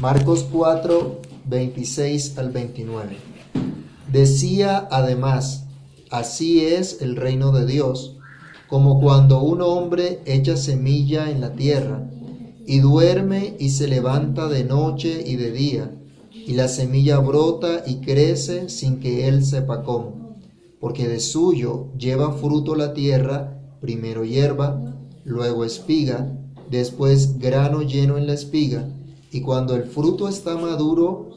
Marcos 4, 26 al 29. Decía además, así es el reino de Dios, como cuando un hombre echa semilla en la tierra y duerme y se levanta de noche y de día, y la semilla brota y crece sin que él sepa cómo, porque de suyo lleva fruto la tierra, primero hierba, luego espiga, después grano lleno en la espiga, y cuando el fruto está maduro,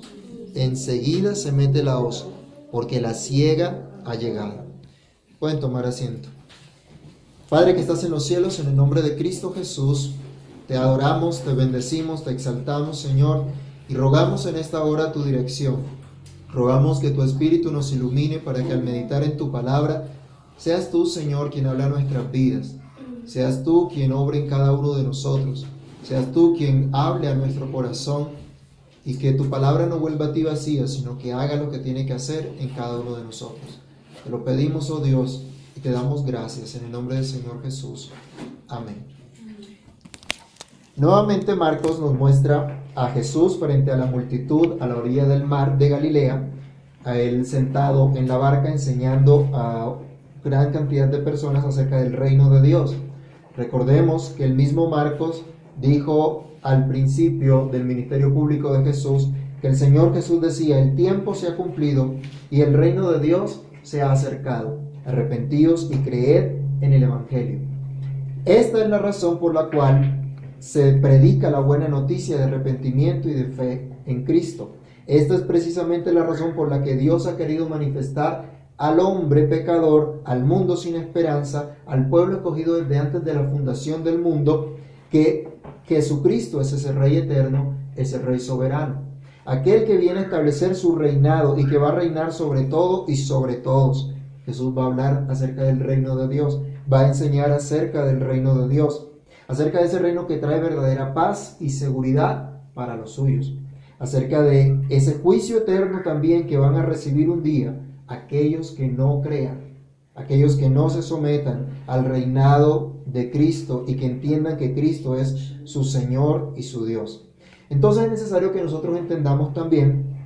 enseguida se mete la hoz, porque la ciega ha llegado. Pueden tomar asiento. Padre que estás en los cielos, en el nombre de Cristo Jesús, te adoramos, te bendecimos, te exaltamos, Señor, y rogamos en esta hora tu dirección. Rogamos que tu Espíritu nos ilumine para que al meditar en tu palabra, seas tú, Señor, quien habla nuestras vidas. Seas tú quien obre en cada uno de nosotros. Seas tú quien hable a nuestro corazón y que tu palabra no vuelva a ti vacía, sino que haga lo que tiene que hacer en cada uno de nosotros. Te lo pedimos, oh Dios, y te damos gracias en el nombre del Señor Jesús. Amén. Nuevamente Marcos nos muestra a Jesús frente a la multitud a la orilla del mar de Galilea, a él sentado en la barca enseñando a gran cantidad de personas acerca del reino de Dios. Recordemos que el mismo Marcos dijo al principio del ministerio público de Jesús que el Señor Jesús decía, el tiempo se ha cumplido y el reino de Dios se ha acercado. Arrepentíos y creed en el Evangelio. Esta es la razón por la cual se predica la buena noticia de arrepentimiento y de fe en Cristo. Esta es precisamente la razón por la que Dios ha querido manifestar al hombre pecador, al mundo sin esperanza, al pueblo escogido desde antes de la fundación del mundo, que Jesucristo es ese Rey eterno, ese Rey soberano. Aquel que viene a establecer su reinado y que va a reinar sobre todo y sobre todos. Jesús va a hablar acerca del reino de Dios, va a enseñar acerca del reino de Dios acerca de ese reino que trae verdadera paz y seguridad para los suyos, acerca de ese juicio eterno también que van a recibir un día aquellos que no crean, aquellos que no se sometan al reinado de Cristo y que entiendan que Cristo es su Señor y su Dios. Entonces es necesario que nosotros entendamos también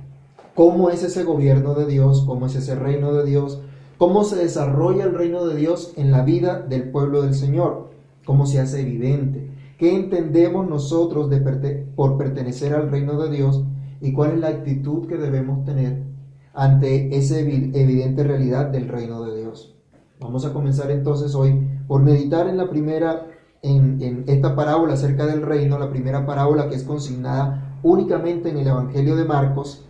cómo es ese gobierno de Dios, cómo es ese reino de Dios, cómo se desarrolla el reino de Dios en la vida del pueblo del Señor cómo se hace evidente, qué entendemos nosotros de por pertenecer al reino de Dios y cuál es la actitud que debemos tener ante esa evidente realidad del reino de Dios. Vamos a comenzar entonces hoy por meditar en la primera, en, esta parábola acerca del reino, la primera parábola que es consignada únicamente en el Evangelio de Marcos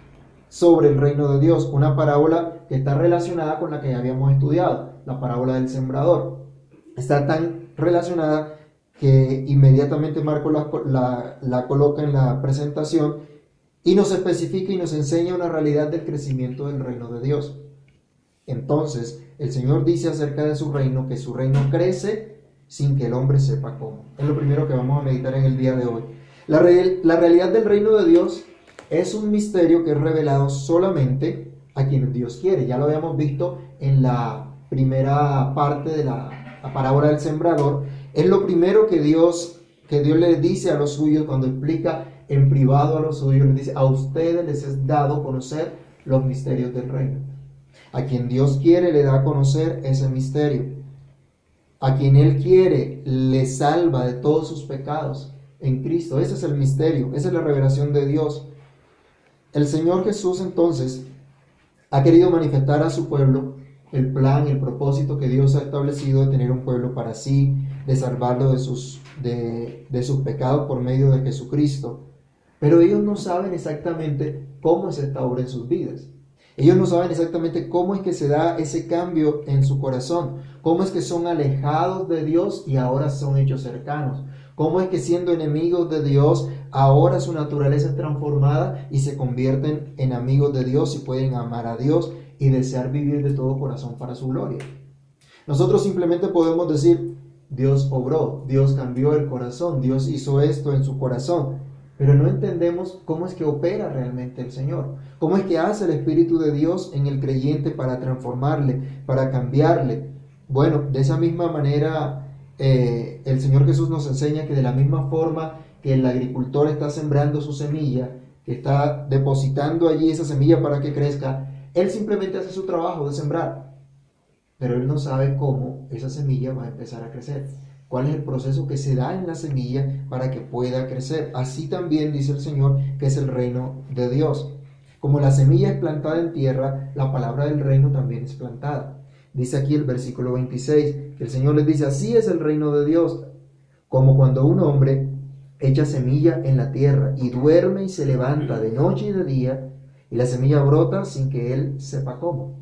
sobre el reino de Dios, una parábola que está relacionada con la que ya habíamos estudiado, la parábola del sembrador. Está tan relacionada que inmediatamente Marco la, coloca en la presentación y nos especifica y nos enseña una realidad del crecimiento del reino de Dios. Entonces, el Señor dice acerca de su reino que su reino crece sin que el hombre sepa cómo. Es lo primero que vamos a meditar en el día de hoy. La, realidad del reino de Dios es un misterio que es revelado solamente a quien Dios quiere. Ya lo habíamos visto en la primera parte de la la parábola del sembrador, es lo primero que Dios, que Dios le dice a los suyos cuando explica en privado a los suyos, les dice, a ustedes les es dado conocer los misterios del reino. A quien Dios quiere le da a conocer ese misterio. A quien Él quiere le salva de todos sus pecados en Cristo. Ese es el misterio, esa es la revelación de Dios. El Señor Jesús entonces ha querido manifestar a su pueblo el plan, el propósito que Dios ha establecido de tener un pueblo para sí, de salvarlo de sus, de, sus pecados por medio de Jesucristo. Pero ellos no saben exactamente cómo es esta obra en sus vidas. Ellos no saben exactamente cómo es que se da ese cambio en su corazón, cómo es que son alejados de Dios y ahora son hechos cercanos, cómo es que siendo enemigos de Dios, ahora su naturaleza es transformada y se convierten en amigos de Dios y pueden amar a Dios y desear vivir de todo corazón para su gloria. Nosotros simplemente podemos decir, Dios obró, Dios cambió el corazón, Dios hizo esto en su corazón, pero no entendemos cómo es que opera realmente el Señor, cómo es que hace el Espíritu de Dios en el creyente para transformarle, para cambiarle. Bueno, de esa misma manera eh, el Señor Jesús nos enseña que de la misma forma que el agricultor está sembrando su semilla, que está depositando allí esa semilla para que crezca, él simplemente hace su trabajo de sembrar, pero él no sabe cómo esa semilla va a empezar a crecer. ¿Cuál es el proceso que se da en la semilla para que pueda crecer? Así también dice el Señor que es el reino de Dios. Como la semilla es plantada en tierra, la palabra del reino también es plantada. Dice aquí el versículo 26, que el Señor les dice, así es el reino de Dios, como cuando un hombre echa semilla en la tierra y duerme y se levanta de noche y de día, y la semilla brota sin que él sepa cómo.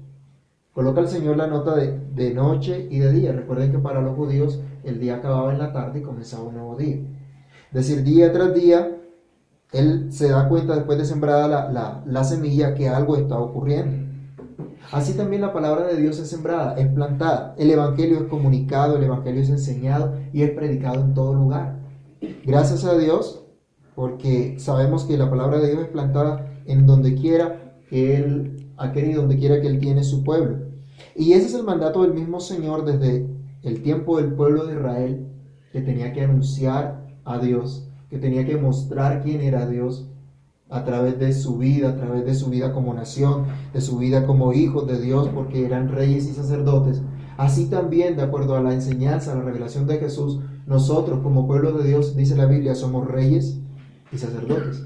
Coloca el Señor la nota de, de noche y de día. Recuerden que para los judíos el día acababa en la tarde y comenzaba un nuevo día. Es decir, día tras día, él se da cuenta después de sembrada la, la, la semilla que algo está ocurriendo. Así también la palabra de Dios es sembrada, es plantada. El Evangelio es comunicado, el Evangelio es enseñado y es predicado en todo lugar. Gracias a Dios, porque sabemos que la palabra de Dios es plantada en donde quiera que Él ha querido, donde quiera que Él tiene su pueblo. Y ese es el mandato del mismo Señor desde el tiempo del pueblo de Israel, que tenía que anunciar a Dios, que tenía que mostrar quién era Dios a través de su vida, a través de su vida como nación, de su vida como hijos de Dios, porque eran reyes y sacerdotes. Así también, de acuerdo a la enseñanza, a la revelación de Jesús, nosotros como pueblo de Dios, dice la Biblia, somos reyes y sacerdotes.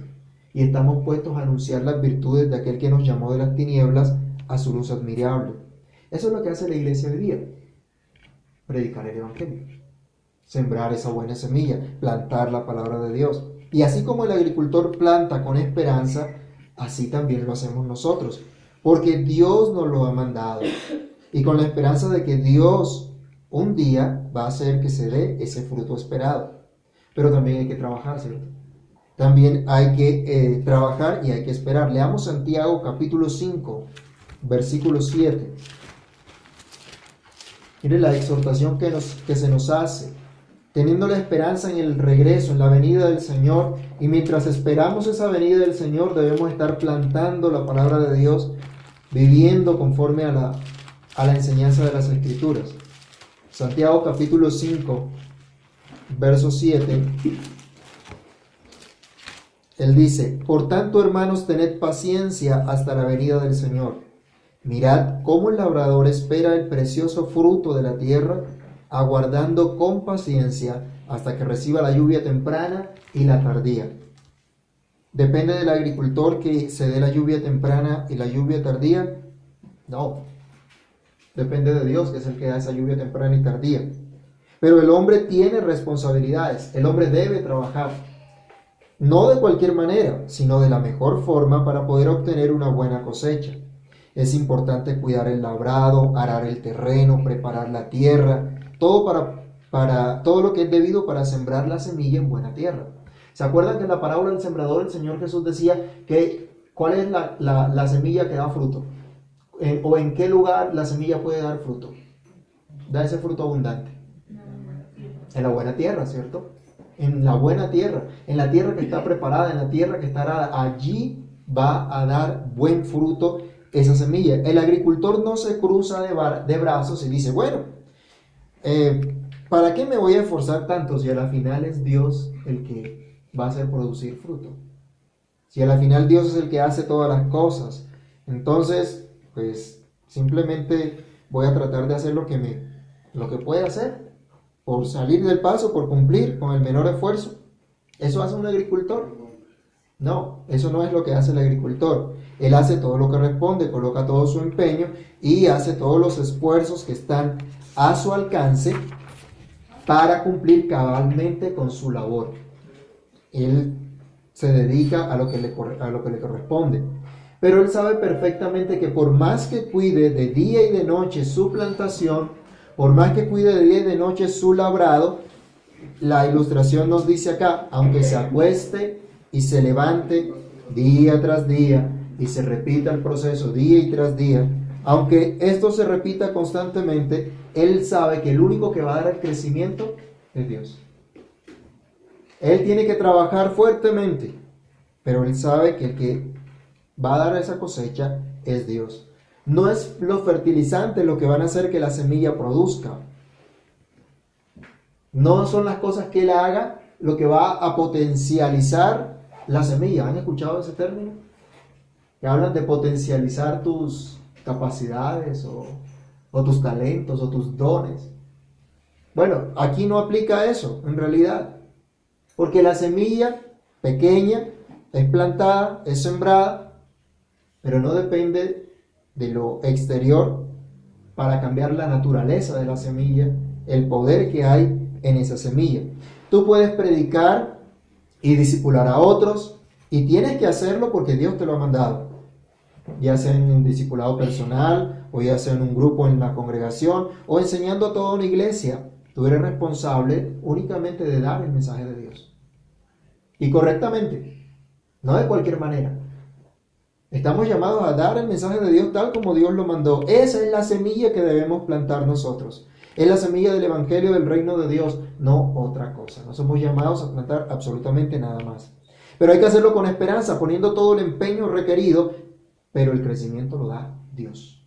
Y estamos puestos a anunciar las virtudes de aquel que nos llamó de las tinieblas a su luz admirable. Eso es lo que hace la iglesia hoy día. Predicar el Evangelio. Sembrar esa buena semilla, plantar la palabra de Dios. Y así como el agricultor planta con esperanza, así también lo hacemos nosotros, porque Dios nos lo ha mandado. Y con la esperanza de que Dios un día va a hacer que se dé ese fruto esperado. Pero también hay que trabajar, ¿cierto? También hay que eh, trabajar y hay que esperar. Leamos Santiago capítulo 5, versículo 7. Mire la exhortación que, nos, que se nos hace teniendo la esperanza en el regreso, en la venida del Señor. Y mientras esperamos esa venida del Señor, debemos estar plantando la palabra de Dios, viviendo conforme a la, a la enseñanza de las Escrituras. Santiago capítulo 5, verso 7. Él dice, por tanto hermanos, tened paciencia hasta la venida del Señor. Mirad cómo el labrador espera el precioso fruto de la tierra aguardando con paciencia hasta que reciba la lluvia temprana y la tardía. ¿Depende del agricultor que se dé la lluvia temprana y la lluvia tardía? No. Depende de Dios, que es el que da esa lluvia temprana y tardía. Pero el hombre tiene responsabilidades, el hombre debe trabajar. No de cualquier manera, sino de la mejor forma para poder obtener una buena cosecha. Es importante cuidar el labrado, arar el terreno, preparar la tierra, todo para, para todo lo que es debido para sembrar la semilla en buena tierra. ¿Se acuerdan que en la parábola del sembrador el Señor Jesús decía que cuál es la, la, semilla que da fruto? ¿O en qué lugar la semilla puede dar fruto? Da ese fruto abundante. En la buena tierra, ¿cierto? En la buena tierra, en la tierra que está preparada, en la tierra que estará allí va a dar buen fruto esa semilla. El agricultor no se cruza de, de brazos y dice, bueno, eh, ¿para qué me voy a esforzar tanto si a la final es Dios el que va a hacer producir fruto? Si a la final Dios es el que hace todas las cosas, entonces, pues simplemente voy a tratar de hacer lo que me, lo que pueda hacer, por salir del paso, por cumplir con el menor esfuerzo. ¿Eso hace un agricultor? No, eso no es lo que hace el agricultor. Él hace todo lo que responde, coloca todo su empeño y hace todos los esfuerzos que están a su alcance para cumplir cabalmente con su labor. Él se dedica a lo que le, corresponde. Pero él sabe perfectamente que por más que cuide de día y de noche su plantación, por más que cuide de día y de noche su labrado, la ilustración nos dice acá, aunque se acueste y se levante día tras día y se repita el proceso día y tras día, aunque esto se repita constantemente, él sabe que el único que va a dar el crecimiento es Dios. Él tiene que trabajar fuertemente, pero él sabe que el que va a dar esa cosecha es Dios. No es los fertilizantes lo que van a hacer que la semilla produzca. No son las cosas que él haga lo que va a potencializar la semilla. ¿Han escuchado ese término? Que hablan de potencializar tus capacidades o, o tus talentos o tus dones. Bueno, aquí no aplica eso, en realidad. Porque la semilla pequeña es plantada, es sembrada, pero no depende de lo exterior para cambiar la naturaleza de la semilla, el poder que hay en esa semilla. Tú puedes predicar y discipular a otros y tienes que hacerlo porque Dios te lo ha mandado, ya sea en un discipulado personal o ya sea en un grupo en la congregación o enseñando a toda una iglesia. Tú eres responsable únicamente de dar el mensaje de Dios. Y correctamente, no de cualquier manera. Estamos llamados a dar el mensaje de Dios tal como Dios lo mandó. Esa es la semilla que debemos plantar nosotros. Es la semilla del Evangelio del reino de Dios, no otra cosa. No somos llamados a plantar absolutamente nada más. Pero hay que hacerlo con esperanza, poniendo todo el empeño requerido, pero el crecimiento lo da Dios.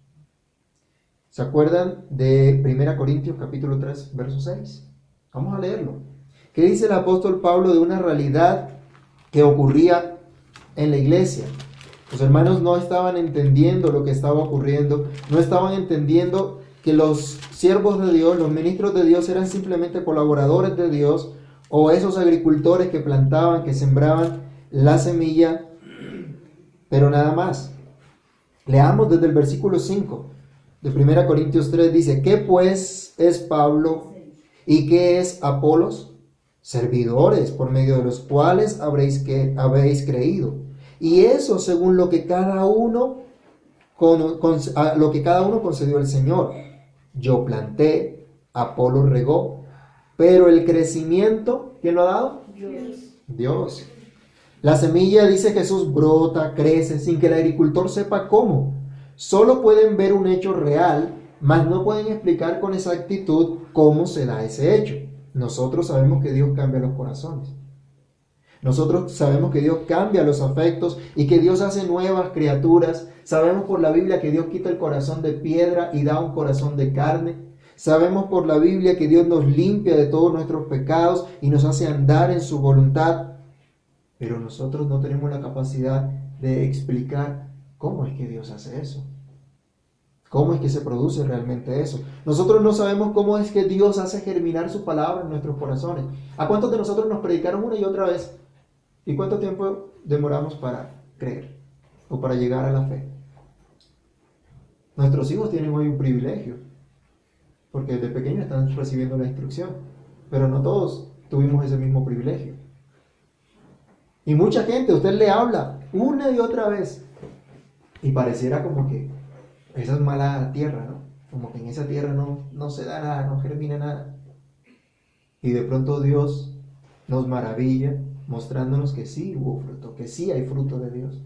¿Se acuerdan de 1 Corintios capítulo 3, verso 6? Vamos a leerlo. ¿Qué dice el apóstol Pablo de una realidad que ocurría en la iglesia? Los hermanos no estaban entendiendo lo que estaba ocurriendo, no estaban entendiendo que los siervos de Dios, los ministros de Dios eran simplemente colaboradores de Dios o esos agricultores que plantaban, que sembraban la semilla, pero nada más. Leamos desde el versículo 5 de 1 Corintios 3 dice, ¿qué pues es Pablo y qué es Apolos? Servidores por medio de los cuales habréis, que, habéis creído. Y eso según lo que cada uno con, lo que cada uno concedió el Señor. Yo planté, Apolo regó, pero el crecimiento, ¿quién lo ha dado? Dios. Dios. La semilla, dice Jesús, brota, crece, sin que el agricultor sepa cómo solo pueden ver un hecho real, mas no pueden explicar con exactitud cómo se da ese hecho. Nosotros sabemos que Dios cambia los corazones. Nosotros sabemos que Dios cambia los afectos y que Dios hace nuevas criaturas. Sabemos por la Biblia que Dios quita el corazón de piedra y da un corazón de carne. Sabemos por la Biblia que Dios nos limpia de todos nuestros pecados y nos hace andar en su voluntad. Pero nosotros no tenemos la capacidad de explicar ¿Cómo es que Dios hace eso? ¿Cómo es que se produce realmente eso? Nosotros no sabemos cómo es que Dios hace germinar su palabra en nuestros corazones. ¿A cuántos de nosotros nos predicaron una y otra vez? ¿Y cuánto tiempo demoramos para creer o para llegar a la fe? Nuestros hijos tienen hoy un privilegio, porque desde pequeños están recibiendo la instrucción, pero no todos tuvimos ese mismo privilegio. Y mucha gente, usted le habla una y otra vez y pareciera como que esa es mala tierra, ¿no? Como que en esa tierra no, no se da nada, no germina nada. Y de pronto Dios nos maravilla mostrándonos que sí hubo fruto, que sí hay fruto de Dios.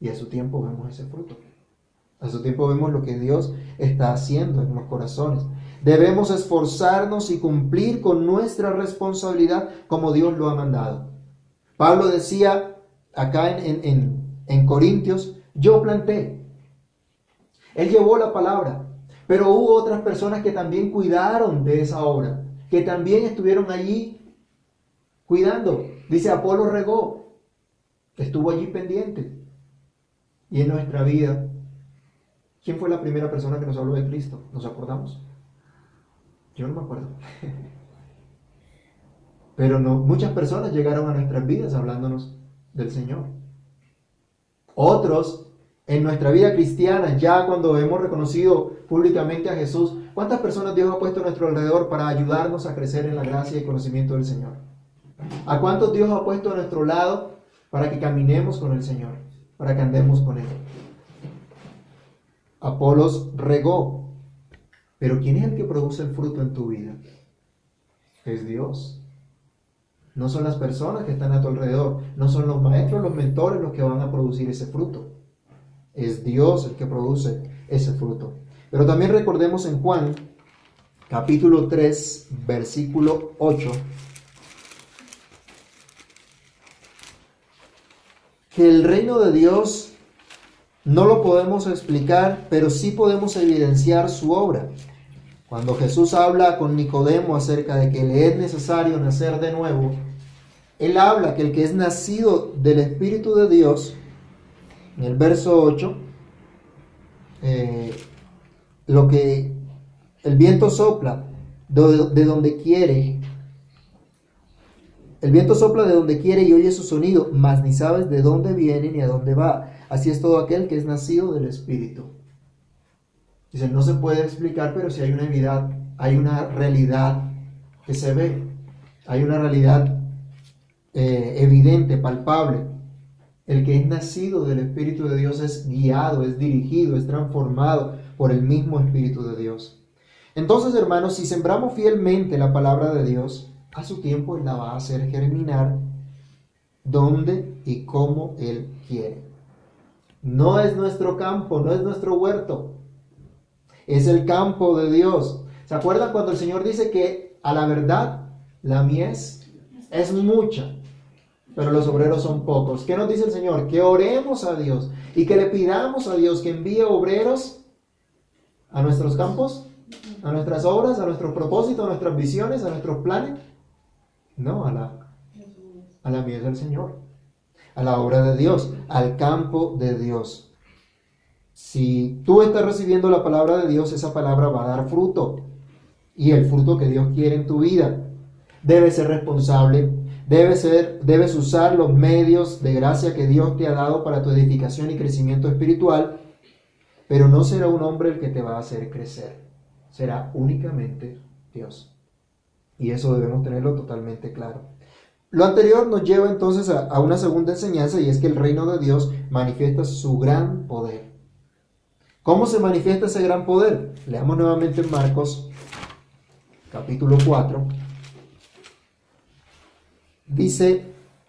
Y a su tiempo vemos ese fruto. A su tiempo vemos lo que Dios está haciendo en los corazones. Debemos esforzarnos y cumplir con nuestra responsabilidad como Dios lo ha mandado. Pablo decía acá en, en, en Corintios, yo planté. Él llevó la palabra, pero hubo otras personas que también cuidaron de esa obra, que también estuvieron allí cuidando. Dice, Apolo regó, estuvo allí pendiente. Y en nuestra vida, ¿quién fue la primera persona que nos habló de Cristo? ¿Nos acordamos? Yo no me acuerdo. Pero no, muchas personas llegaron a nuestras vidas hablándonos del Señor. Otros en nuestra vida cristiana, ya cuando hemos reconocido públicamente a Jesús, ¿cuántas personas Dios ha puesto a nuestro alrededor para ayudarnos a crecer en la gracia y conocimiento del Señor? ¿A cuántos Dios ha puesto a nuestro lado para que caminemos con el Señor, para que andemos con Él? Apolos regó, pero ¿quién es el que produce el fruto en tu vida? Es Dios. No son las personas que están a tu alrededor, no son los maestros, los mentores los que van a producir ese fruto. Es Dios el que produce ese fruto. Pero también recordemos en Juan, capítulo 3, versículo 8, que el reino de Dios no lo podemos explicar, pero sí podemos evidenciar su obra. Cuando Jesús habla con Nicodemo acerca de que le es necesario nacer de nuevo, él habla que el que es nacido del Espíritu de Dios, en el verso 8, eh, lo que el viento sopla de, donde quiere, el viento sopla de donde quiere y oye su sonido, mas ni sabes de dónde viene ni a dónde va. Así es todo aquel que es nacido del Espíritu. Dice, no se puede explicar, pero si hay una realidad, hay una realidad que se ve, hay una realidad eh, evidente, palpable. El que es nacido del Espíritu de Dios es guiado, es dirigido, es transformado por el mismo Espíritu de Dios. Entonces, hermanos, si sembramos fielmente la palabra de Dios, a su tiempo Él la va a hacer germinar donde y como Él quiere. No es nuestro campo, no es nuestro huerto, es el campo de Dios. ¿Se acuerdan cuando el Señor dice que a la verdad la mies es mucha, pero los obreros son pocos? ¿Qué nos dice el Señor? Que oremos a Dios y que le pidamos a Dios que envíe obreros a nuestros campos, a nuestras obras, a nuestros propósitos, a nuestras visiones, a nuestros planes. No, a la, a la del Señor, a la obra de Dios, al campo de Dios. Si tú estás recibiendo la palabra de Dios, esa palabra va a dar fruto. Y el fruto que Dios quiere en tu vida. Debes ser responsable, debes, ser, debes usar los medios de gracia que Dios te ha dado para tu edificación y crecimiento espiritual, pero no será un hombre el que te va a hacer crecer, será únicamente Dios. Y eso debemos tenerlo totalmente claro. Lo anterior nos lleva entonces a, una segunda enseñanza y es que el reino de Dios manifiesta su gran poder. ¿Cómo se manifiesta ese gran poder? Leamos nuevamente en Marcos capítulo 4. Dice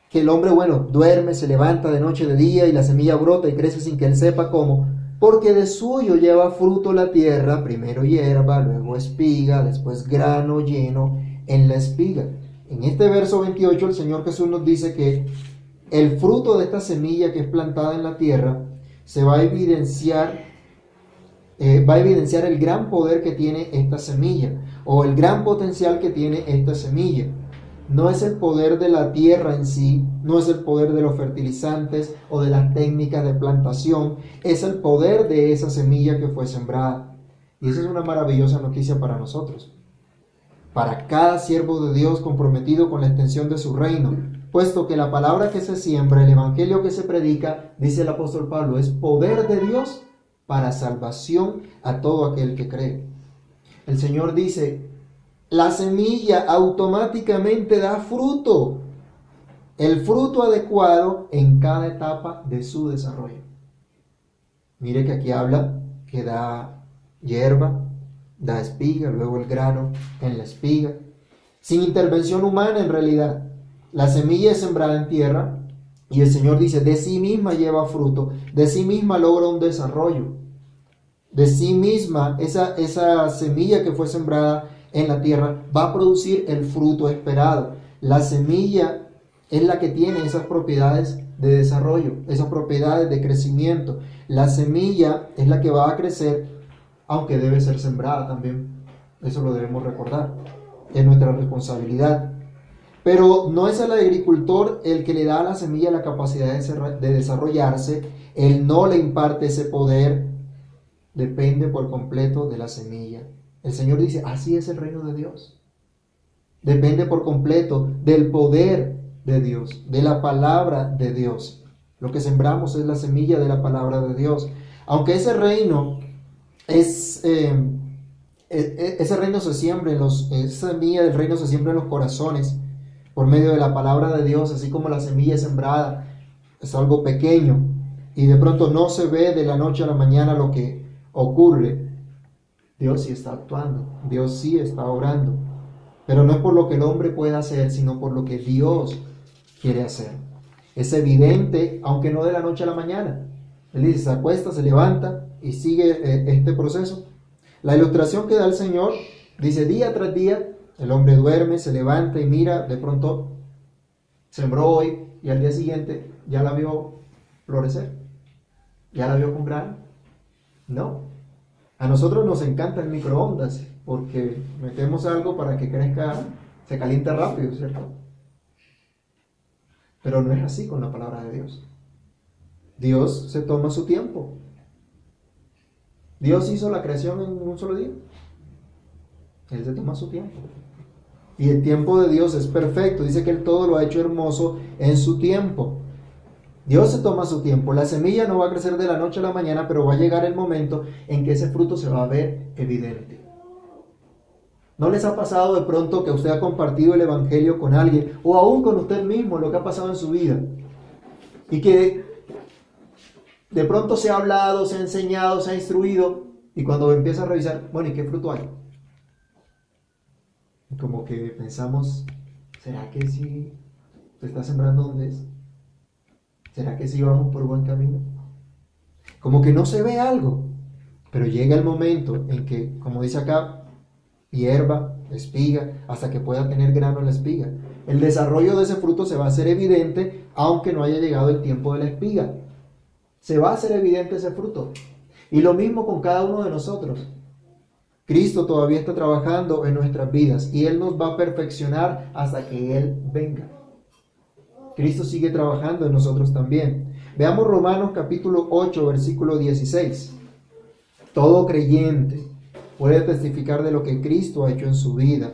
que el hombre bueno duerme, se levanta de noche, de día y la semilla brota y crece sin que él sepa cómo, porque de suyo lleva fruto la tierra, primero hierba, luego espiga, después grano lleno en la espiga. En este verso 28 el Señor Jesús nos dice que el fruto de esta semilla que es plantada en la tierra se va a evidenciar eh, va a evidenciar el gran poder que tiene esta semilla o el gran potencial que tiene esta semilla. No es el poder de la tierra en sí, no es el poder de los fertilizantes o de las técnicas de plantación, es el poder de esa semilla que fue sembrada. Y esa es una maravillosa noticia para nosotros, para cada siervo de Dios comprometido con la extensión de su reino, puesto que la palabra que se siembra, el evangelio que se predica, dice el apóstol Pablo, es poder de Dios para salvación a todo aquel que cree. El Señor dice, la semilla automáticamente da fruto, el fruto adecuado en cada etapa de su desarrollo. Mire que aquí habla que da hierba, da espiga, luego el grano en la espiga, sin intervención humana en realidad. La semilla es sembrada en tierra y el Señor dice, de sí misma lleva fruto, de sí misma logra un desarrollo de sí misma, esa, esa semilla que fue sembrada en la tierra va a producir el fruto esperado. La semilla es la que tiene esas propiedades de desarrollo, esas propiedades de crecimiento. La semilla es la que va a crecer, aunque debe ser sembrada también. Eso lo debemos recordar. Es nuestra responsabilidad. Pero no es el agricultor el que le da a la semilla la capacidad de desarrollarse, él no le imparte ese poder, depende por completo de la semilla. El Señor dice, así es el reino de Dios. Depende por completo del poder de Dios, de la palabra de Dios. Lo que sembramos es la semilla de la palabra de Dios. Aunque ese reino es... Eh, e, e, ese reino se siembra en los, semilla del reino se siembra en los corazones por medio de la palabra de Dios, así como la semilla sembrada es algo pequeño y de pronto no se ve de la noche a la mañana lo que ocurre, Dios sí está actuando, Dios sí está obrando. Pero no es por lo que el hombre puede hacer, sino por lo que Dios quiere hacer. Es evidente, aunque no de la noche a la mañana. Él dice, se acuesta, se levanta y sigue eh, este proceso. La ilustración que da el Señor dice, día tras día, el hombre duerme, se levanta y mira, de pronto sembró hoy y al día siguiente ya la vio florecer, ya la vio con grano. No. A nosotros nos encanta el microondas porque metemos algo para que crezca, se caliente rápido, ¿cierto? Pero no es así con la palabra de Dios. Dios se toma su tiempo. Dios hizo la creación en un solo día. Él se toma su tiempo. Y el tiempo de Dios es perfecto. Dice que Él todo lo ha hecho hermoso en su tiempo. Dios se toma su tiempo. La semilla no va a crecer de la noche a la mañana, pero va a llegar el momento en que ese fruto se va a ver evidente. ¿No les ha pasado de pronto que usted ha compartido el Evangelio con alguien o aún con usted mismo lo que ha pasado en su vida? Y que de pronto se ha hablado, se ha enseñado, se ha instruido y cuando empieza a revisar, bueno, ¿y qué fruto hay? Como que pensamos, ¿será que sí se está sembrando donde es? ¿Será que sí vamos por buen camino? Como que no se ve algo, pero llega el momento en que, como dice acá, hierba, espiga, hasta que pueda tener grano en la espiga. El desarrollo de ese fruto se va a hacer evidente aunque no haya llegado el tiempo de la espiga. Se va a hacer evidente ese fruto. Y lo mismo con cada uno de nosotros. Cristo todavía está trabajando en nuestras vidas y Él nos va a perfeccionar hasta que Él venga. Cristo sigue trabajando en nosotros también. Veamos Romanos capítulo 8, versículo 16. Todo creyente puede testificar de lo que Cristo ha hecho en su vida.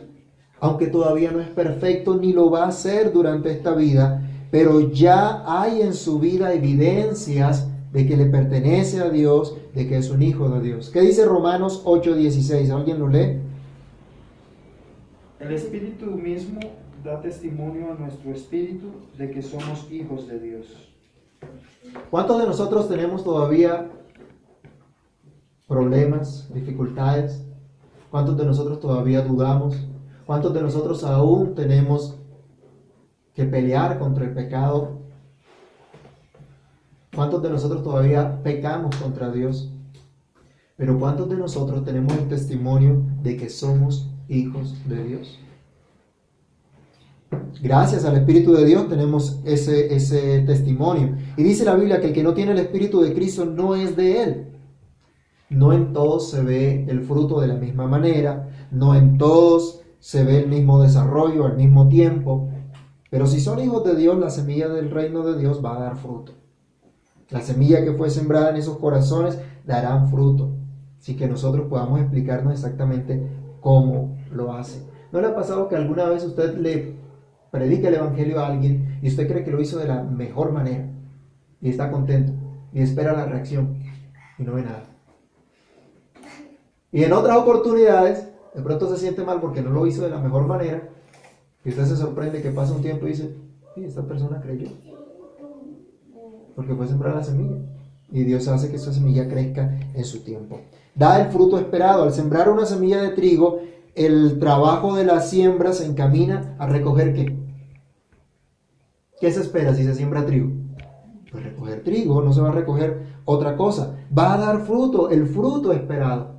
Aunque todavía no es perfecto ni lo va a ser durante esta vida, pero ya hay en su vida evidencias de que le pertenece a Dios, de que es un hijo de Dios. ¿Qué dice Romanos 8:16? ¿Alguien lo lee? El Espíritu mismo da testimonio a nuestro espíritu de que somos hijos de Dios. ¿Cuántos de nosotros tenemos todavía problemas, dificultades? ¿Cuántos de nosotros todavía dudamos? ¿Cuántos de nosotros aún tenemos que pelear contra el pecado? ¿Cuántos de nosotros todavía pecamos contra Dios? Pero ¿cuántos de nosotros tenemos el testimonio de que somos hijos de Dios? Gracias al Espíritu de Dios tenemos ese, ese testimonio. Y dice la Biblia que el que no tiene el Espíritu de Cristo no es de Él. No en todos se ve el fruto de la misma manera, no en todos se ve el mismo desarrollo al mismo tiempo, pero si son hijos de Dios, la semilla del reino de Dios va a dar fruto. La semilla que fue sembrada en esos corazones darán fruto. Así que nosotros podamos explicarnos exactamente cómo lo hace. ¿No le ha pasado que alguna vez usted le predica el Evangelio a alguien y usted cree que lo hizo de la mejor manera y está contento y espera la reacción y no ve nada? Y en otras oportunidades, de pronto se siente mal porque no lo hizo de la mejor manera. Y usted se sorprende que pasa un tiempo y dice, sí, esta persona creyó. Porque fue sembrar la semilla. Y Dios hace que esa semilla crezca en su tiempo. Da el fruto esperado. Al sembrar una semilla de trigo, el trabajo de la siembra se encamina a recoger qué? ¿Qué se espera si se siembra trigo? Pues recoger trigo, no se va a recoger otra cosa. Va a dar fruto, el fruto esperado.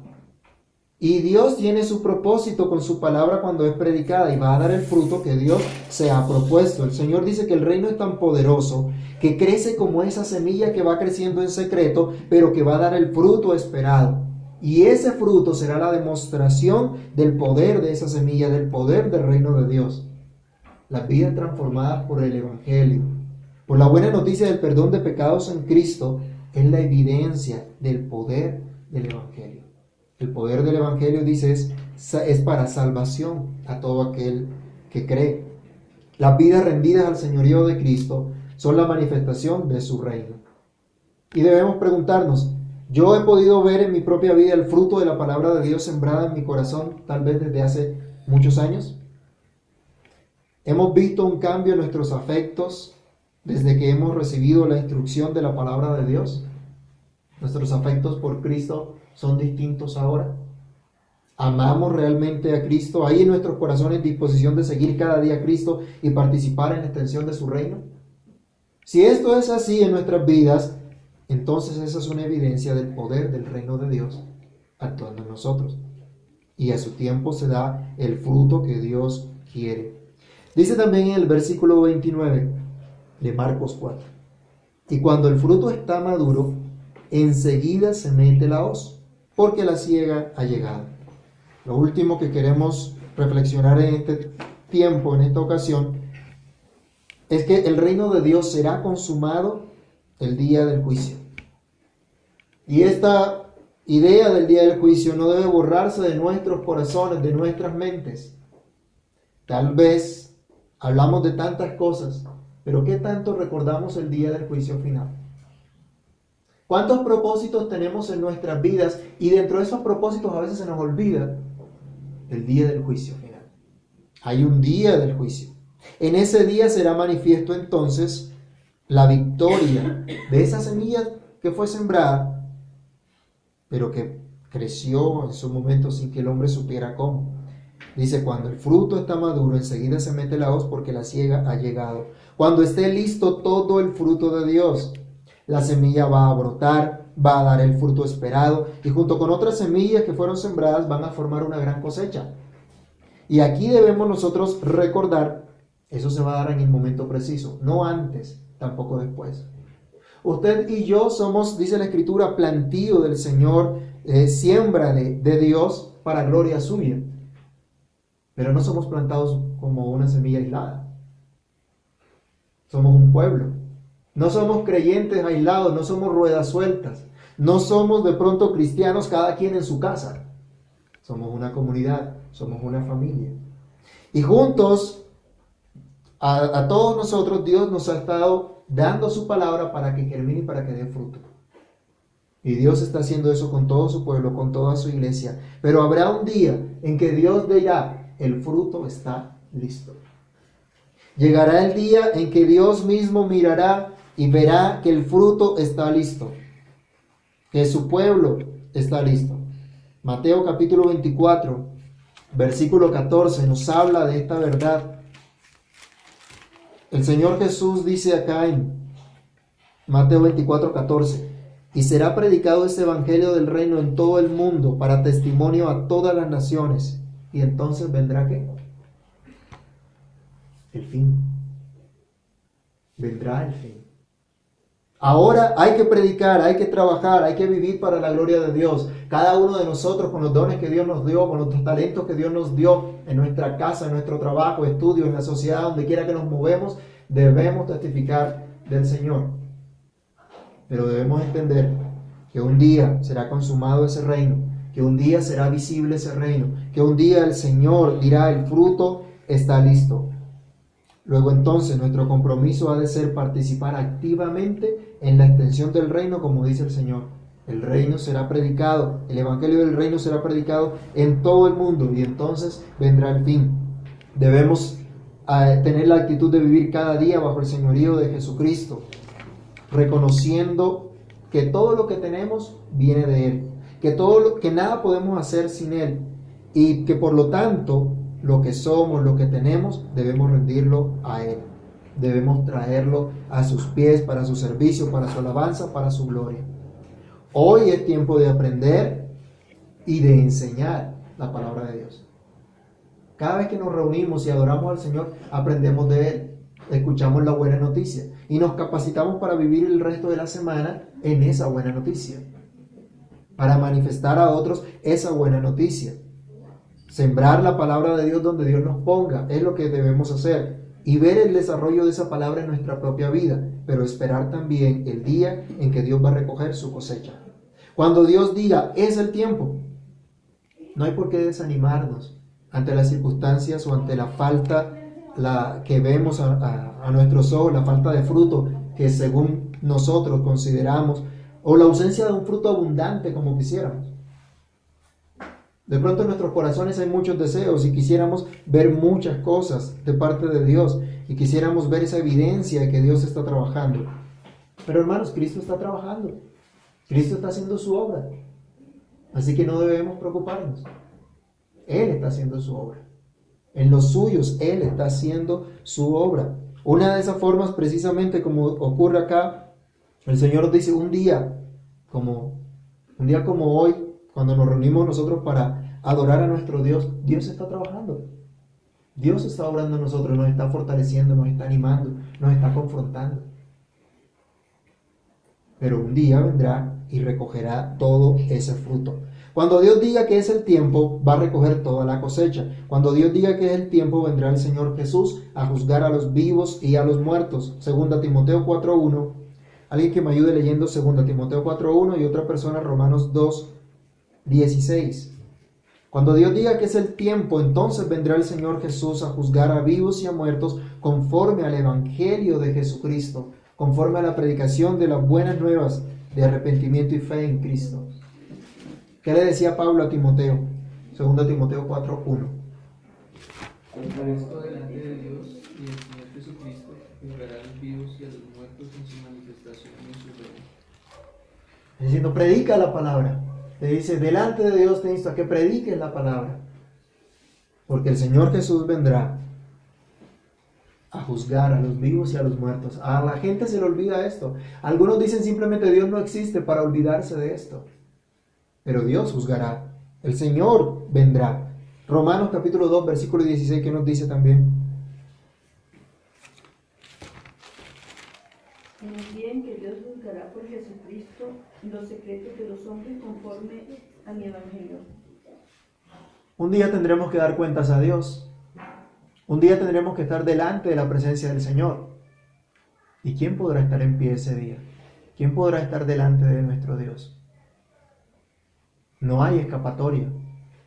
Y Dios tiene su propósito con su palabra cuando es predicada y va a dar el fruto que Dios se ha propuesto. El Señor dice que el reino es tan poderoso que crece como esa semilla que va creciendo en secreto, pero que va a dar el fruto esperado. Y ese fruto será la demostración del poder de esa semilla, del poder del reino de Dios. Las vidas transformadas por el Evangelio, por la buena noticia del perdón de pecados en Cristo, es la evidencia del poder del Evangelio. El poder del Evangelio, dice, es, es para salvación a todo aquel que cree. Las vidas rendidas al señorío de Cristo son la manifestación de su reino. Y debemos preguntarnos, ¿yo he podido ver en mi propia vida el fruto de la palabra de Dios sembrada en mi corazón tal vez desde hace muchos años? ¿Hemos visto un cambio en nuestros afectos desde que hemos recibido la instrucción de la palabra de Dios? ¿Nuestros afectos por Cristo son distintos ahora? ¿Amamos realmente a Cristo? ¿Hay en nuestros corazones disposición de seguir cada día a Cristo y participar en la extensión de su reino? Si esto es así en nuestras vidas, entonces esa es una evidencia del poder del reino de Dios actuando en nosotros. Y a su tiempo se da el fruto que Dios quiere. Dice también en el versículo 29 de Marcos 4. Y cuando el fruto está maduro, enseguida se mete la hoz porque la ciega ha llegado. Lo último que queremos reflexionar en este tiempo, en esta ocasión, es que el reino de Dios será consumado el día del juicio. Y esta idea del día del juicio no debe borrarse de nuestros corazones, de nuestras mentes. Tal vez hablamos de tantas cosas, pero ¿qué tanto recordamos el día del juicio final? ¿Cuántos propósitos tenemos en nuestras vidas y dentro de esos propósitos a veces se nos olvida el día del juicio final? Hay un día del juicio. En ese día será manifiesto entonces la victoria de esa semilla que fue sembrada, pero que creció en su momento sin que el hombre supiera cómo. Dice, cuando el fruto está maduro, enseguida se mete la hoz porque la ciega ha llegado. Cuando esté listo todo el fruto de Dios, la semilla va a brotar, va a dar el fruto esperado y junto con otras semillas que fueron sembradas van a formar una gran cosecha. Y aquí debemos nosotros recordar, eso se va a dar en el momento preciso, no antes, tampoco después. Usted y yo somos, dice la escritura, plantío del Señor, eh, siembra de, de Dios para gloria suya. Pero no somos plantados como una semilla aislada. Somos un pueblo no somos creyentes aislados, no somos ruedas sueltas. No somos de pronto cristianos cada quien en su casa. Somos una comunidad, somos una familia. Y juntos, a, todos nosotros, Dios nos ha estado dando su palabra para que germine y para que dé fruto. Y Dios está haciendo eso con todo su pueblo, con toda su iglesia. Pero habrá un día en que Dios dirá, el fruto está listo. Llegará el día en que Dios mismo mirará y verá que el fruto está listo, que su pueblo está listo. Mateo capítulo 24, versículo 14 nos habla de esta verdad. El Señor Jesús dice acá en Mateo 24, 14, y será predicado este Evangelio del reino en todo el mundo para testimonio a todas las naciones. Y entonces vendrá qué? El fin. Vendrá el fin. Ahora hay que predicar, hay que trabajar, hay que vivir para la gloria de Dios. Cada uno de nosotros con los dones que Dios nos dio, con los talentos que Dios nos dio en nuestra casa, en nuestro trabajo, estudio, en la sociedad, donde quiera que nos movemos, debemos testificar del Señor. Pero debemos entender que un día será consumado ese reino, que un día será visible ese reino, que un día el Señor dirá el fruto está listo. Luego entonces nuestro compromiso ha de ser participar activamente en la extensión del reino, como dice el Señor. El reino será predicado, el Evangelio del reino será predicado en todo el mundo y entonces vendrá el fin. Debemos eh, tener la actitud de vivir cada día bajo el señorío de Jesucristo, reconociendo que todo lo que tenemos viene de Él, que, todo lo, que nada podemos hacer sin Él y que por lo tanto lo que somos, lo que tenemos, debemos rendirlo a Él. Debemos traerlo a sus pies para su servicio, para su alabanza, para su gloria. Hoy es tiempo de aprender y de enseñar la palabra de Dios. Cada vez que nos reunimos y adoramos al Señor, aprendemos de Él, escuchamos la buena noticia y nos capacitamos para vivir el resto de la semana en esa buena noticia, para manifestar a otros esa buena noticia. Sembrar la palabra de Dios donde Dios nos ponga es lo que debemos hacer y ver el desarrollo de esa palabra en nuestra propia vida, pero esperar también el día en que Dios va a recoger su cosecha. Cuando Dios diga, es el tiempo, no hay por qué desanimarnos ante las circunstancias o ante la falta la que vemos a, a nuestros ojos, la falta de fruto que según nosotros consideramos, o la ausencia de un fruto abundante como quisiéramos. De pronto en nuestros corazones hay muchos deseos y quisiéramos ver muchas cosas de parte de Dios y quisiéramos ver esa evidencia de que Dios está trabajando. Pero hermanos, Cristo está trabajando. Cristo está haciendo su obra. Así que no debemos preocuparnos. Él está haciendo su obra. En los suyos, Él está haciendo su obra. Una de esas formas, precisamente como ocurre acá, el Señor dice un día, como un día como hoy, cuando nos reunimos nosotros para adorar a nuestro Dios, Dios está trabajando. Dios está obrando en nosotros, nos está fortaleciendo, nos está animando, nos está confrontando. Pero un día vendrá y recogerá todo ese fruto. Cuando Dios diga que es el tiempo, va a recoger toda la cosecha. Cuando Dios diga que es el tiempo, vendrá el Señor Jesús a juzgar a los vivos y a los muertos. Segunda Timoteo 4.1. Alguien que me ayude leyendo Segunda Timoteo 4.1 y otra persona Romanos 2.16. Cuando Dios diga que es el tiempo, entonces vendrá el Señor Jesús a juzgar a vivos y a muertos conforme al Evangelio de Jesucristo, conforme a la predicación de las buenas nuevas de arrepentimiento y fe en Cristo. ¿Qué le decía Pablo a Timoteo? 2 Timoteo 4.1. Comparezco delante de Dios y del Señor Jesucristo, que juzgará a los vivos y a los muertos en su manifestación y en su reino. Diciendo, predica la palabra. Te dice, delante de Dios te insto a que prediques la palabra. Porque el Señor Jesús vendrá a juzgar a los vivos y a los muertos. A la gente se le olvida esto. Algunos dicen simplemente Dios no existe para olvidarse de esto. Pero Dios juzgará. El Señor vendrá. Romanos capítulo 2, versículo 16, que nos dice también. Un día tendremos que dar cuentas a Dios. Un día tendremos que estar delante de la presencia del Señor. ¿Y quién podrá estar en pie ese día? ¿Quién podrá estar delante de nuestro Dios? No hay escapatoria.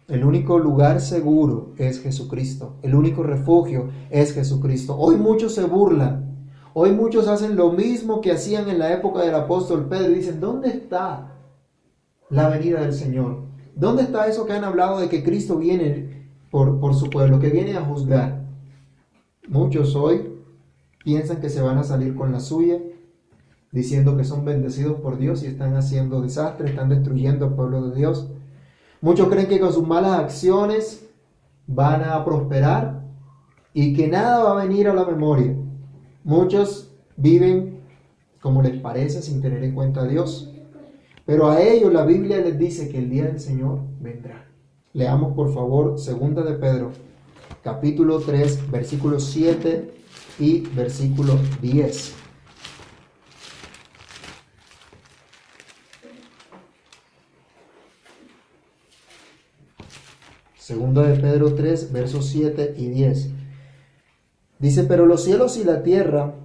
El único lugar seguro es Jesucristo. El único refugio es Jesucristo. Hoy muchos se burlan. Hoy muchos hacen lo mismo que hacían en la época del apóstol Pedro. Y dicen, ¿dónde está la venida del Señor? ¿Dónde está eso que han hablado de que Cristo viene por, por su pueblo, que viene a juzgar? Muchos hoy piensan que se van a salir con la suya, diciendo que son bendecidos por Dios y están haciendo desastres, están destruyendo al pueblo de Dios. Muchos creen que con sus malas acciones van a prosperar y que nada va a venir a la memoria. Muchos viven como les parece sin tener en cuenta a Dios. Pero a ellos la Biblia les dice que el día del Señor vendrá. Leamos por favor segunda de Pedro, capítulo 3, versículo 7 y versículo 10. Segunda de Pedro 3, versos 7 y 10. Dice, pero los cielos y la tierra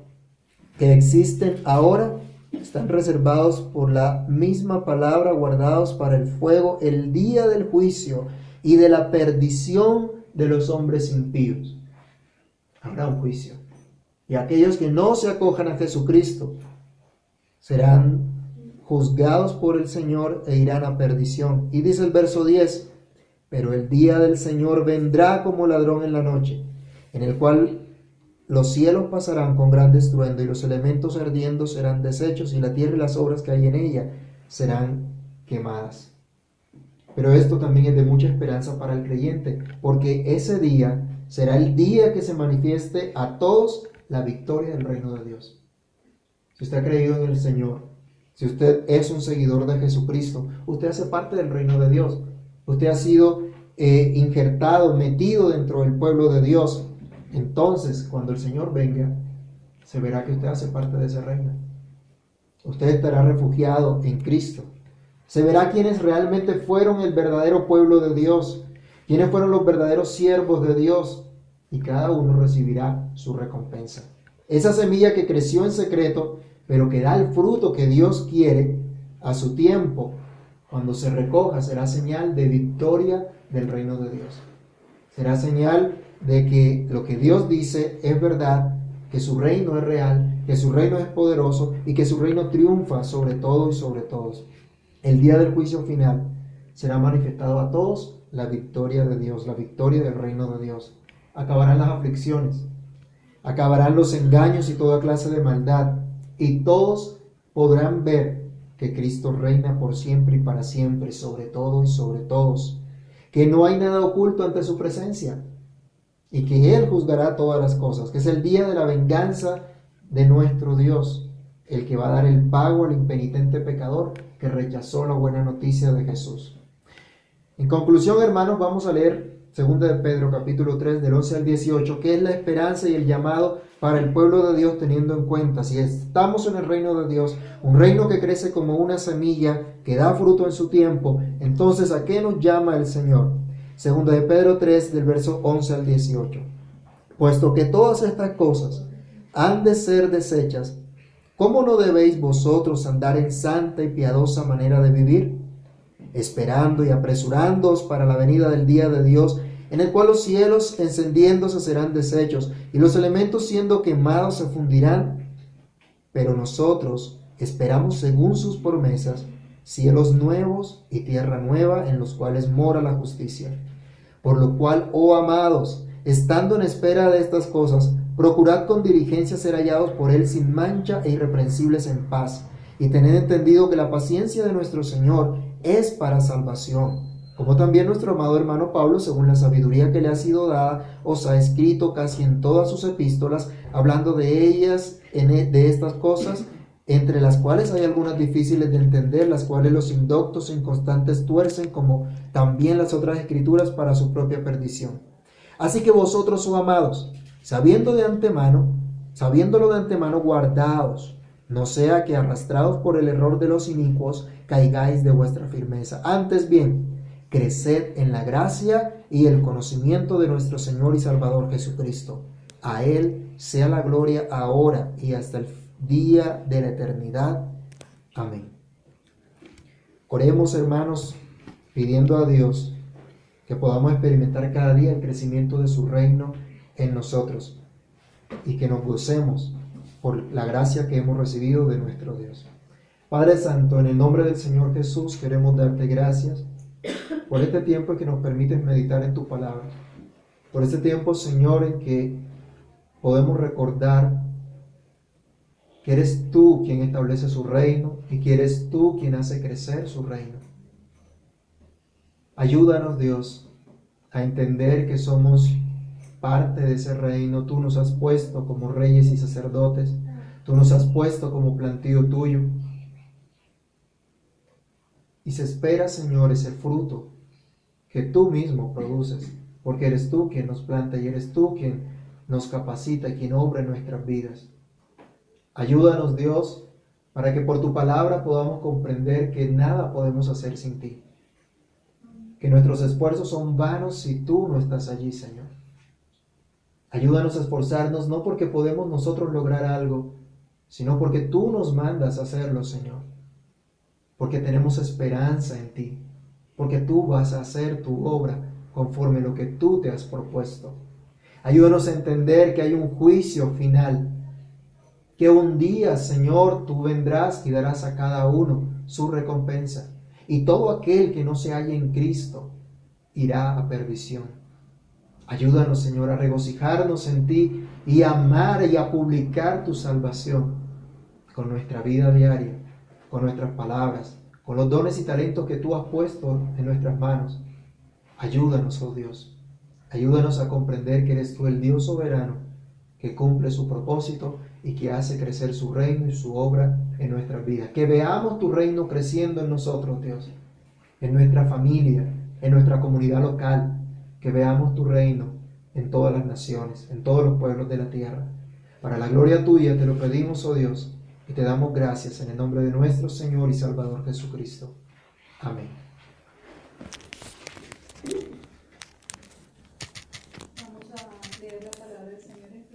que existen ahora están reservados por la misma palabra, guardados para el fuego, el día del juicio y de la perdición de los hombres impíos. Habrá un juicio. Y aquellos que no se acojan a Jesucristo serán juzgados por el Señor e irán a perdición. Y dice el verso 10, pero el día del Señor vendrá como ladrón en la noche, en el cual los cielos pasarán con gran estruendo y los elementos ardiendo serán deshechos y la tierra y las obras que hay en ella serán quemadas. Pero esto también es de mucha esperanza para el creyente, porque ese día será el día que se manifieste a todos la victoria del reino de Dios. Si usted ha creído en el Señor, si usted es un seguidor de Jesucristo, usted hace parte del reino de Dios. Usted ha sido eh, injertado, metido dentro del pueblo de Dios. Entonces, cuando el Señor venga, se verá que usted hace parte de ese reino. Usted estará refugiado en Cristo. Se verá quiénes realmente fueron el verdadero pueblo de Dios, quiénes fueron los verdaderos siervos de Dios, y cada uno recibirá su recompensa. Esa semilla que creció en secreto, pero que da el fruto que Dios quiere a su tiempo, cuando se recoja, será señal de victoria del reino de Dios. Será señal de que lo que Dios dice es verdad, que su reino es real, que su reino es poderoso y que su reino triunfa sobre todo y sobre todos. El día del juicio final será manifestado a todos la victoria de Dios, la victoria del reino de Dios. Acabarán las aflicciones, acabarán los engaños y toda clase de maldad, y todos podrán ver que Cristo reina por siempre y para siempre, sobre todo y sobre todos, que no hay nada oculto ante su presencia, y que Él juzgará todas las cosas, que es el día de la venganza de nuestro Dios, el que va a dar el pago al impenitente pecador que rechazó la buena noticia de Jesús. En conclusión, hermanos, vamos a leer 2 de Pedro capítulo 3 del 11 al 18, que es la esperanza y el llamado para el pueblo de Dios teniendo en cuenta si estamos en el reino de Dios, un reino que crece como una semilla que da fruto en su tiempo, entonces ¿a qué nos llama el Señor? Segunda de Pedro 3 del verso 11 al 18. Puesto que todas estas cosas han de ser desechas, ¿cómo no debéis vosotros andar en santa y piadosa manera de vivir? Esperando y apresurándoos para la venida del día de Dios, en el cual los cielos encendiéndose serán deshechos y los elementos siendo quemados se fundirán. Pero nosotros esperamos según sus promesas cielos nuevos y tierra nueva en los cuales mora la justicia. Por lo cual, oh amados, estando en espera de estas cosas, procurad con diligencia ser hallados por Él sin mancha e irreprensibles en paz, y tened entendido que la paciencia de nuestro Señor es para salvación como también nuestro amado hermano Pablo, según la sabiduría que le ha sido dada, os ha escrito casi en todas sus epístolas, hablando de ellas, e, de estas cosas, entre las cuales hay algunas difíciles de entender, las cuales los indoctos e inconstantes tuercen, como también las otras escrituras para su propia perdición. Así que vosotros, oh amados, sabiendo de antemano, sabiéndolo de antemano, guardaos, no sea que arrastrados por el error de los inicuos, caigáis de vuestra firmeza. Antes bien, Creced en la gracia y el conocimiento de nuestro Señor y Salvador Jesucristo. A Él sea la gloria ahora y hasta el día de la eternidad. Amén. Oremos, hermanos, pidiendo a Dios que podamos experimentar cada día el crecimiento de su reino en nosotros y que nos gocemos por la gracia que hemos recibido de nuestro Dios. Padre Santo, en el nombre del Señor Jesús queremos darte gracias por este tiempo que nos permites meditar en tu palabra, por este tiempo, Señor, en que podemos recordar que eres tú quien establece su reino y que eres tú quien hace crecer su reino. Ayúdanos, Dios, a entender que somos parte de ese reino. Tú nos has puesto como reyes y sacerdotes. Tú nos has puesto como plantío tuyo. Y se espera, Señor, ese fruto que tú mismo produces, porque eres tú quien nos planta y eres tú quien nos capacita quien obra en nuestras vidas. Ayúdanos, Dios, para que por tu palabra podamos comprender que nada podemos hacer sin ti. Que nuestros esfuerzos son vanos si tú no estás allí, Señor. Ayúdanos a esforzarnos no porque podemos nosotros lograr algo, sino porque tú nos mandas a hacerlo, Señor porque tenemos esperanza en ti, porque tú vas a hacer tu obra conforme lo que tú te has propuesto. Ayúdanos a entender que hay un juicio final, que un día, Señor, tú vendrás y darás a cada uno su recompensa, y todo aquel que no se halle en Cristo irá a perdición. Ayúdanos, Señor, a regocijarnos en ti y a amar y a publicar tu salvación con nuestra vida diaria con nuestras palabras, con los dones y talentos que tú has puesto en nuestras manos. Ayúdanos, oh Dios. Ayúdanos a comprender que eres tú el Dios soberano que cumple su propósito y que hace crecer su reino y su obra en nuestras vidas. Que veamos tu reino creciendo en nosotros, Dios, en nuestra familia, en nuestra comunidad local. Que veamos tu reino en todas las naciones, en todos los pueblos de la tierra. Para la gloria tuya te lo pedimos, oh Dios, y te damos gracias en el nombre de nuestro Señor y Salvador Jesucristo. Amén.